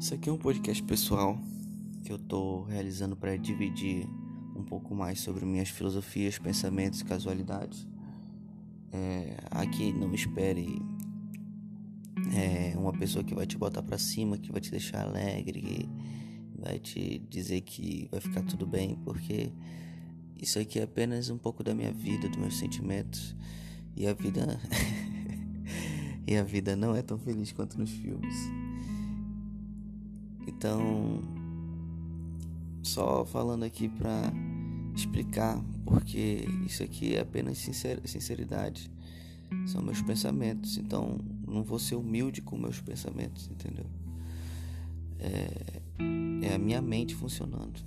Isso aqui é um podcast pessoal que eu tô realizando para dividir um pouco mais sobre minhas filosofias, pensamentos e casualidades. É, aqui não espere é, uma pessoa que vai te botar para cima, que vai te deixar alegre, vai te dizer que vai ficar tudo bem, porque isso aqui é apenas um pouco da minha vida, dos meus sentimentos e a vida e a vida não é tão feliz quanto nos filmes. Então, só falando aqui para explicar, porque isso aqui é apenas sincer sinceridade, são meus pensamentos, então não vou ser humilde com meus pensamentos, entendeu? É, é a minha mente funcionando.